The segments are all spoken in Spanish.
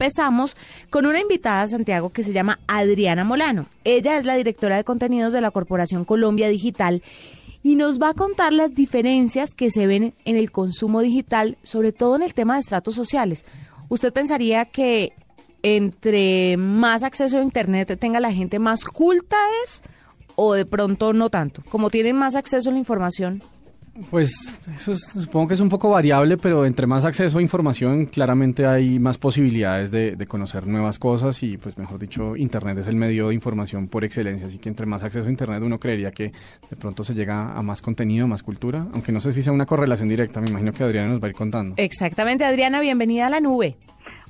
Empezamos con una invitada a Santiago que se llama Adriana Molano. Ella es la directora de contenidos de la Corporación Colombia Digital y nos va a contar las diferencias que se ven en el consumo digital, sobre todo en el tema de estratos sociales. ¿Usted pensaría que entre más acceso a Internet tenga la gente, más culta es o de pronto no tanto? Como tienen más acceso a la información, pues eso supongo que es un poco variable, pero entre más acceso a información, claramente hay más posibilidades de, conocer nuevas cosas y, pues mejor dicho, Internet es el medio de información por excelencia. Así que entre más acceso a Internet uno creería que de pronto se llega a más contenido, más cultura, aunque no sé si sea una correlación directa. Me imagino que Adriana nos va a ir contando. Exactamente, Adriana, bienvenida a la nube.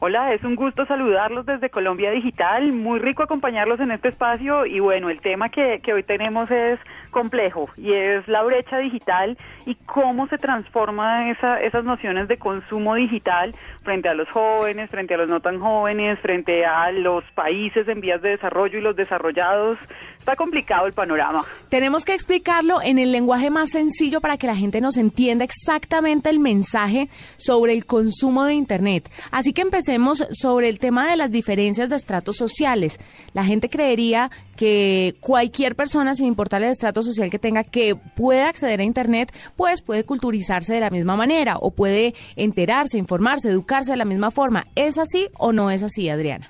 Hola, es un gusto saludarlos desde Colombia Digital, muy rico acompañarlos en este espacio y bueno, el tema que, que hoy tenemos es complejo y es la brecha digital y cómo se transforman esa, esas nociones de consumo digital frente a los jóvenes, frente a los no tan jóvenes, frente a los países en vías de desarrollo y los desarrollados. Está complicado el panorama. Tenemos que explicarlo en el lenguaje más sencillo para que la gente nos entienda exactamente el mensaje sobre el consumo de Internet. Así que empecemos sobre el tema de las diferencias de estratos sociales. La gente creería que cualquier persona, sin importar el estrato social que tenga, que puede acceder a Internet, pues puede culturizarse de la misma manera o puede enterarse, informarse, educarse de la misma forma. ¿Es así o no es así, Adriana?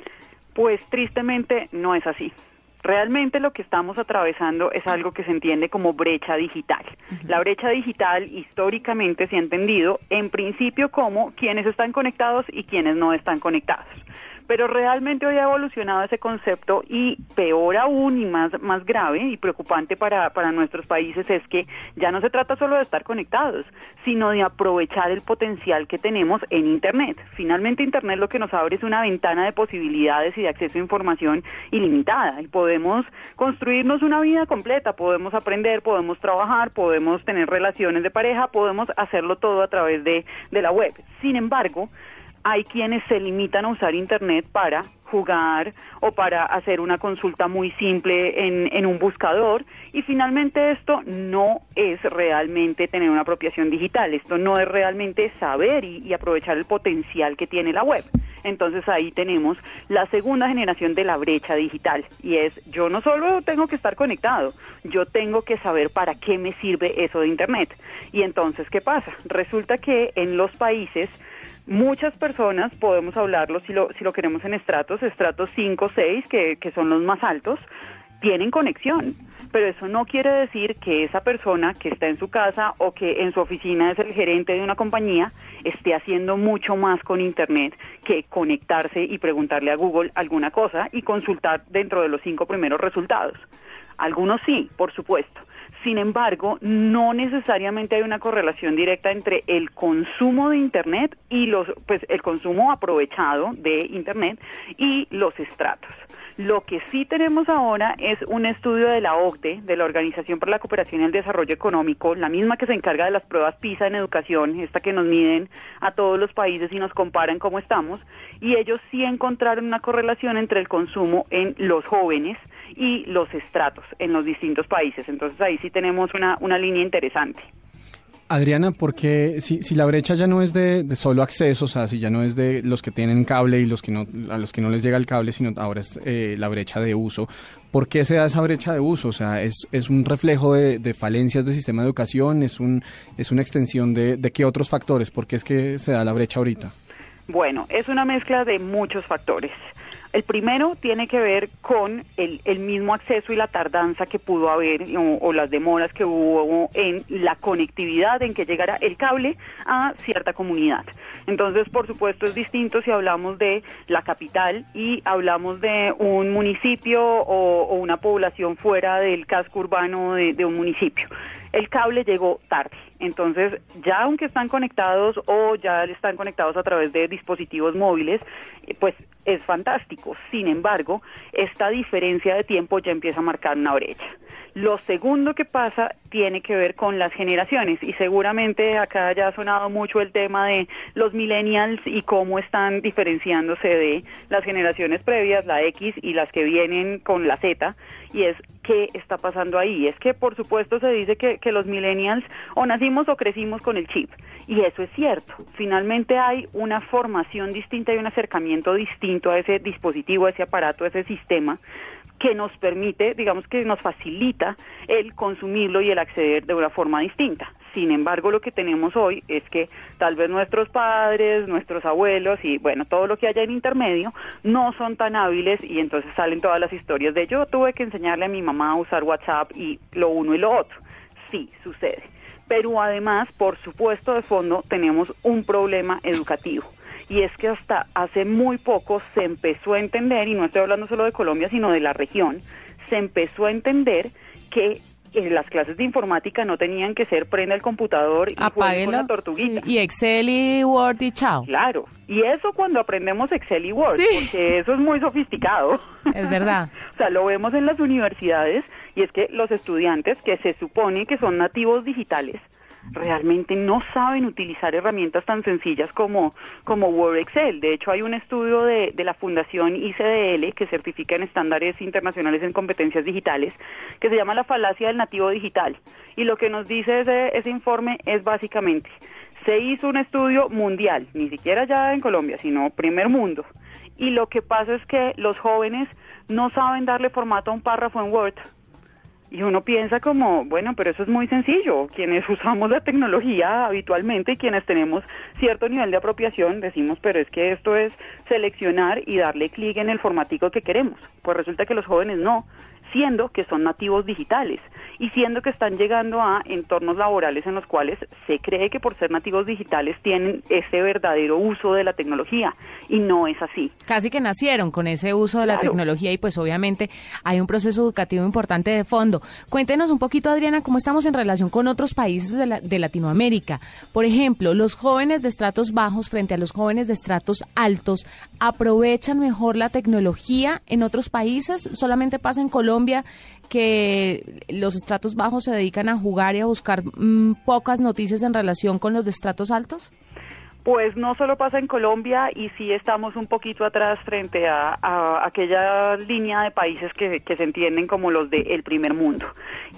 Pues tristemente no es así. Realmente lo que estamos atravesando es algo que se entiende como brecha digital. La brecha digital históricamente se ha entendido en principio como quienes están conectados y quienes no están conectados pero realmente hoy ha evolucionado ese concepto y peor aún y más, más grave y preocupante para, para nuestros países es que ya no se trata solo de estar conectados, sino de aprovechar el potencial que tenemos en Internet. Finalmente Internet lo que nos abre es una ventana de posibilidades y de acceso a información ilimitada y podemos construirnos una vida completa, podemos aprender, podemos trabajar, podemos tener relaciones de pareja, podemos hacerlo todo a través de, de la web. Sin embargo, hay quienes se limitan a usar Internet para jugar o para hacer una consulta muy simple en, en, un buscador y finalmente esto no es realmente tener una apropiación digital, esto no es realmente saber y, y aprovechar el potencial que tiene la web. Entonces ahí tenemos la segunda generación de la brecha digital y es yo no solo tengo que estar conectado, yo tengo que saber para qué me sirve eso de Internet. Y entonces, ¿qué pasa? Resulta que en los países Muchas personas, podemos hablarlo si lo, si lo queremos en estratos, estratos 5, 6, que, que son los más altos, tienen conexión, pero eso no quiere decir que esa persona que está en su casa o que en su oficina es el gerente de una compañía esté haciendo mucho más con Internet que conectarse y preguntarle a Google alguna cosa y consultar dentro de los cinco primeros resultados. Algunos sí, por supuesto, sin embargo, no necesariamente hay una correlación directa entre el consumo de Internet y los, pues, el consumo aprovechado de Internet y los estratos. Lo que sí tenemos ahora es un estudio de la OCDE, de la Organización para la Cooperación y el Desarrollo Económico, la misma que se encarga de las pruebas PISA en educación, esta que nos miden a todos los países y nos comparan cómo estamos, y ellos sí encontraron una correlación entre el consumo en los jóvenes y los estratos en los distintos países. Entonces ahí sí tenemos una, una línea interesante. Adriana, porque si, si la brecha ya no es de, solo acceso, o sea, si ya no es de los que tienen cable y los que no, a los que no les llega el cable, sino ahora es eh, la brecha de uso, ¿por qué se da esa brecha de uso? O sea, ¿es, es un reflejo de, de, falencias del sistema de educación? ¿Es, un, es una extensión de, de qué otros factores? ¿Por qué es que se da la brecha ahorita? Bueno, es una mezcla de muchos factores. El primero tiene que ver con el, el, mismo acceso y la tardanza que pudo haber o, las demoras que hubo en la conectividad en que llegara el cable a cierta comunidad. Entonces, por supuesto, es distinto si hablamos de la capital y hablamos de un municipio o, una población fuera del casco urbano de un municipio. El cable llegó tarde. Entonces, ya aunque están conectados o ya están conectados a través de dispositivos móviles, pues es fantástico. Sin embargo, esta diferencia de tiempo ya empieza a marcar una brecha. Lo segundo que pasa tiene que ver con las generaciones y seguramente acá ya ha sonado mucho el tema de los millennials y cómo están diferenciándose de las generaciones previas, la X y las que vienen con la Z, y es ¿Qué está pasando ahí? Es que, por supuesto, se dice que, que los millennials o nacimos o crecimos con el chip. Y eso es cierto. Finalmente hay una formación distinta y un acercamiento distinto a ese dispositivo, a ese aparato, a ese sistema que nos permite, digamos que nos facilita el consumirlo y el acceder de una forma distinta. Sin embargo, lo que tenemos hoy es que tal vez nuestros padres, nuestros abuelos y bueno, todo lo que haya en intermedio no son tan hábiles y entonces salen todas las historias de yo tuve que enseñarle a mi mamá a usar WhatsApp y lo uno y lo otro. Sí, sucede. Pero además, por supuesto, de fondo tenemos un problema educativo y es que hasta hace muy poco se empezó a entender, y no estoy hablando solo de Colombia, sino de la región, se empezó a entender que las clases de informática no tenían que ser prenda el computador y con la tortuguita. y Excel y Word y chao. Claro, y eso cuando aprendemos Excel y Word, porque eso es muy sofisticado. Es verdad. o sea, lo vemos en las universidades y es que los estudiantes que se supone que son nativos digitales, realmente no saben utilizar herramientas tan sencillas como, como Word Excel. De hecho, hay un estudio de, de la Fundación ICDL que certifica en estándares internacionales en competencias digitales que se llama la falacia del nativo digital. Y lo que nos dice ese, ese informe es básicamente, se hizo un estudio mundial, ni siquiera ya en Colombia, sino primer mundo. Y lo que pasa es que los jóvenes no saben darle formato a un párrafo en Word y uno piensa como, bueno, pero eso es muy sencillo. Quienes usamos la tecnología habitualmente y quienes tenemos cierto nivel de apropiación, decimos, pero es que esto es seleccionar y darle clic en el formatico que queremos. Pues resulta que los jóvenes no siendo que son nativos digitales y siendo que están llegando a entornos laborales en los cuales se cree que por ser nativos digitales tienen ese verdadero uso de la tecnología y no es así. Casi que nacieron con ese uso de la tecnología y pues obviamente hay un proceso educativo importante de fondo. Cuéntenos un poquito, Adriana, cómo estamos en relación con otros países de, de Latinoamérica. Por ejemplo, los jóvenes de estratos bajos frente a los jóvenes de estratos altos aprovechan mejor la tecnología en otros países, solamente pasa en Colombia Colombia que los estratos bajos se dedican a jugar y a buscar mm, pocas noticias en relación con los de estratos altos? Pues no solo pasa en Colombia y sí estamos un poquito atrás frente a, aquella línea de países que, se entienden como los del primer mundo.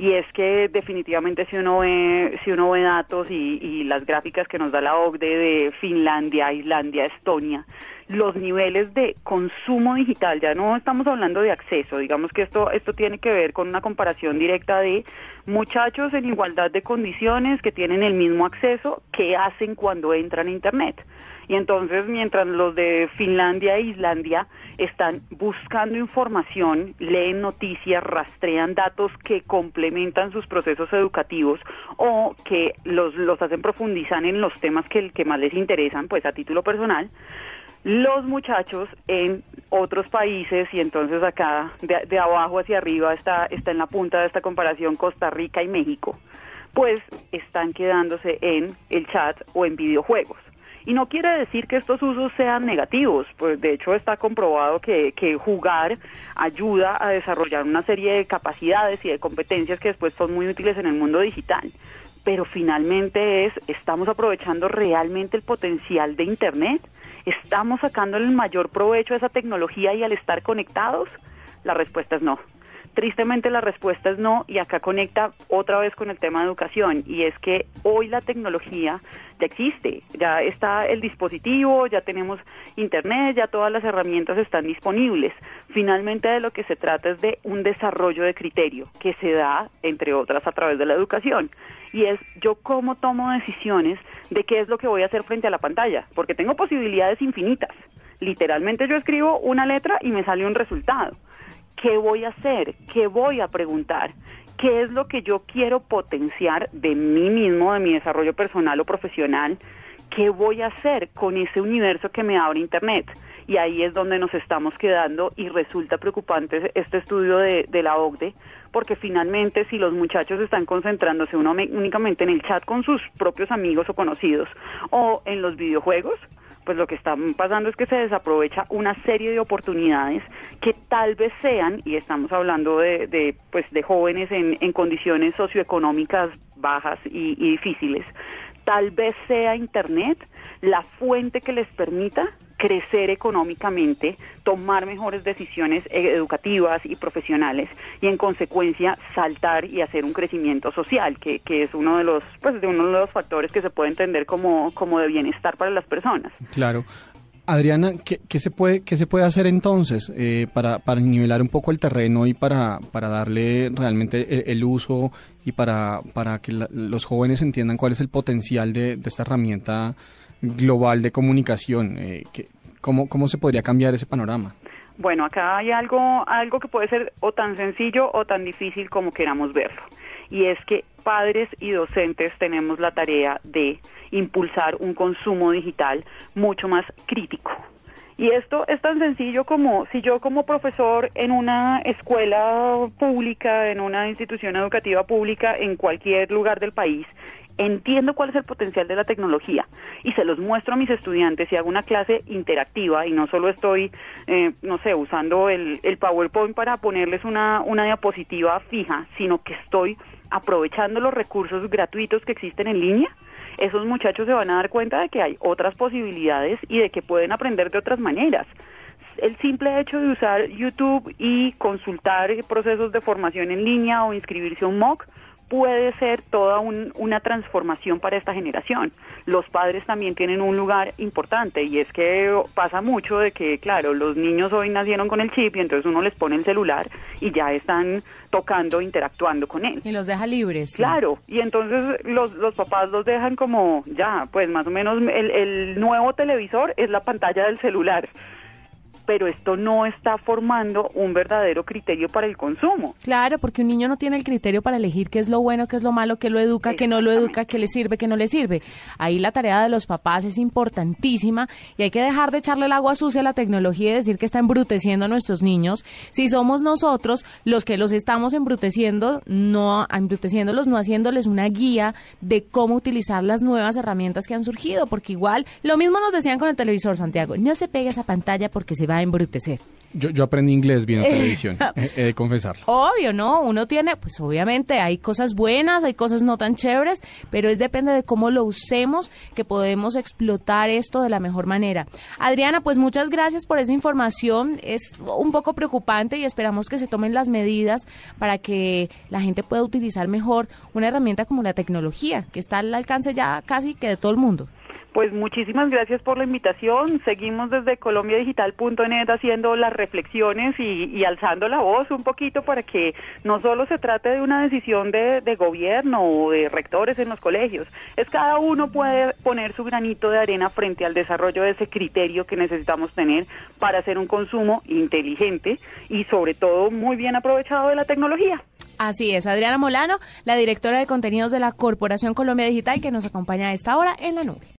Y es que definitivamente si uno ve, si uno ve datos y, y las gráficas que nos da la OCDE de Finlandia, Islandia, Estonia, los niveles de consumo digital, ya no estamos hablando de acceso, digamos que esto, esto tiene que ver con una comparación directa de muchachos en igualdad de condiciones que tienen el mismo acceso que hacen cuando entran a Internet. Y entonces, mientras los de Finlandia e Islandia están buscando información, leen noticias, rastrean datos que complementan sus procesos educativos o que los, los hacen profundizar en los temas que, que más les interesan, pues a título personal, los muchachos en otros países y entonces acá de, abajo hacia arriba está, está en la punta de esta comparación Costa Rica y México, pues están quedándose en el chat o en videojuegos. Y no quiere decir que estos usos sean negativos, pues de hecho está comprobado que, que jugar ayuda a desarrollar una serie de capacidades y de competencias que después son muy útiles en el mundo digital pero finalmente es, ¿estamos aprovechando realmente el potencial de Internet? ¿Estamos sacando el mayor provecho de esa tecnología y al estar conectados? La respuesta es no. Tristemente la respuesta es no y acá conecta otra vez con el tema de educación y es que hoy la tecnología ya existe, ya está el dispositivo, ya tenemos internet, ya todas las herramientas están disponibles. Finalmente de lo que se trata es de un desarrollo de criterio que se da, entre otras, a través de la educación y es yo cómo tomo decisiones de qué es lo que voy a hacer frente a la pantalla, porque tengo posibilidades infinitas. Literalmente yo escribo una letra y me sale un resultado. ¿Qué voy a hacer? ¿Qué voy a preguntar? ¿Qué es lo que yo quiero potenciar de mí mismo, de mi desarrollo personal o profesional? ¿Qué voy a hacer con ese universo que me abre Internet? Y ahí es donde nos estamos quedando y resulta preocupante este estudio de, de la OCDE porque finalmente si los muchachos están concentrándose uno únicamente en el chat con sus propios amigos o conocidos o en los videojuegos, pues lo que está pasando es que se desaprovecha una serie de oportunidades que tal vez sean, y estamos hablando de, de pues de jóvenes en, en condiciones socioeconómicas bajas y, y difíciles, tal vez sea Internet la fuente que les permita crecer económicamente, tomar mejores decisiones eh, educativas y profesionales y en consecuencia saltar y hacer un crecimiento social, que, que es uno de los pues de uno de los factores que se puede entender como, como de bienestar para las personas. Claro. Adriana, ¿qué, qué se, puede, qué se puede hacer entonces eh, para, para nivelar un poco el terreno y para, para darle realmente el, uso y para, para que los jóvenes entiendan cuál es el potencial de, de esta herramienta global de comunicación? Eh, que, ¿cómo, ¿Cómo se podría cambiar ese panorama? Bueno, acá hay algo, algo que puede ser o tan sencillo o tan difícil como queramos verlo. Y es que padres y docentes tenemos la tarea de impulsar un consumo digital mucho más crítico. Y esto es tan sencillo como si yo como profesor en una escuela pública, en una institución educativa pública, en cualquier lugar del país, entiendo cuál es el potencial de la tecnología. Y se los muestro a mis estudiantes y hago una clase interactiva. Y no solo estoy, eh, no sé, usando el, el PowerPoint para ponerles una, una diapositiva fija, sino que estoy aprovechando los recursos gratuitos que existen en línea, esos muchachos se van a dar cuenta de que hay otras posibilidades y de que pueden aprender de otras maneras. El simple hecho de usar YouTube y consultar procesos de formación en línea o inscribirse a un MOOC puede ser toda una transformación para esta generación. Los padres también tienen un lugar importante y es que pasa mucho de que, claro, los niños hoy nacieron con el chip y entonces uno les pone el celular y ya están tocando, interactuando con él. Y los deja libres. Claro, y entonces los, los papás los dejan como, ya, pues más o menos el, el nuevo televisor es la pantalla del celular pero esto no está formando un verdadero criterio para el consumo. Claro, porque un niño no tiene el criterio para elegir qué es lo bueno, qué es lo malo, qué lo educa, qué no lo educa, qué le sirve, qué no le sirve. Ahí la tarea de los papás es importantísima y hay que dejar de echarle el agua sucia a la tecnología y decir que está embruteciendo a nuestros niños. Si somos nosotros los que los estamos embruteciendo, no embruteciéndolos, no haciéndoles una guía de cómo utilizar las nuevas herramientas que han surgido, porque igual lo mismo nos decían con el televisor, Santiago, no se pegue esa pantalla porque se va embrutecer. Yo, yo aprendí inglés viendo televisión, he, de confesarlo. Obvio, ¿no? Uno tiene, pues obviamente hay cosas buenas, hay cosas no tan chéveres, pero es depende de cómo lo usemos que podemos explotar esto de la mejor manera. Adriana, pues muchas gracias por esa información. Es un poco preocupante y esperamos que se tomen las medidas para que la gente pueda utilizar mejor una herramienta como la tecnología, que está al alcance ya casi que de todo el mundo. Pues muchísimas gracias por la invitación. Seguimos desde colombiadigital.net haciendo las reflexiones y, alzando la voz un poquito para que no solo se trate de una decisión de, de, gobierno o de rectores en los colegios, es cada uno puede poner su granito de arena frente al desarrollo de ese criterio que necesitamos tener para hacer un consumo inteligente y sobre todo muy bien aprovechado de la tecnología. Así es, Adriana Molano, la directora de contenidos de la Corporación Colombia Digital, que nos acompaña a esta hora en la nube.